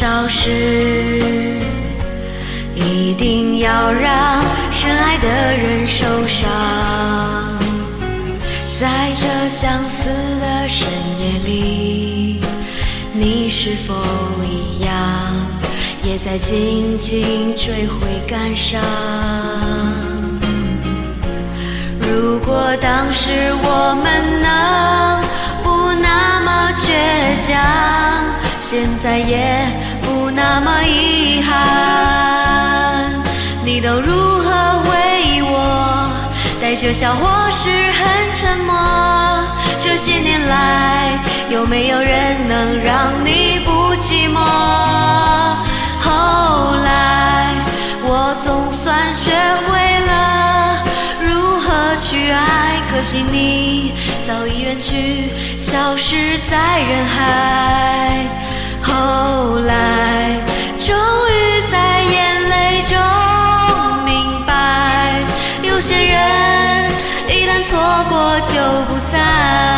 少时，一定要让深爱的人受伤。在这相思的深夜里，你是否一样，也在静静追悔感伤？如果当时我们能不那么倔强。现在也不那么遗憾，你都如何回忆我？带着笑或是很沉默。这些年来，有没有人能让你不寂寞？后来，我总算学会了如何去爱，可惜你早已远去，消失在人海。后来，终于在眼泪中明白，有些人一旦错过就不再。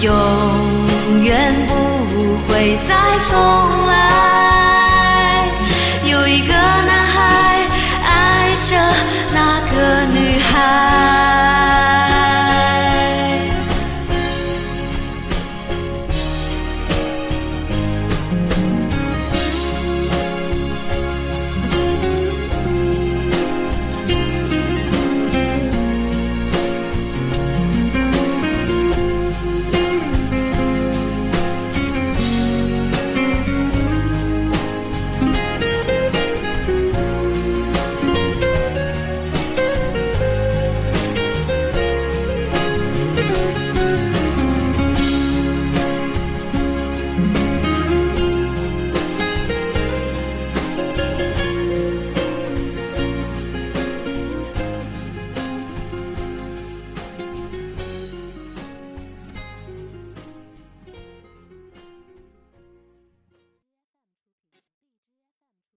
永远不会再重来。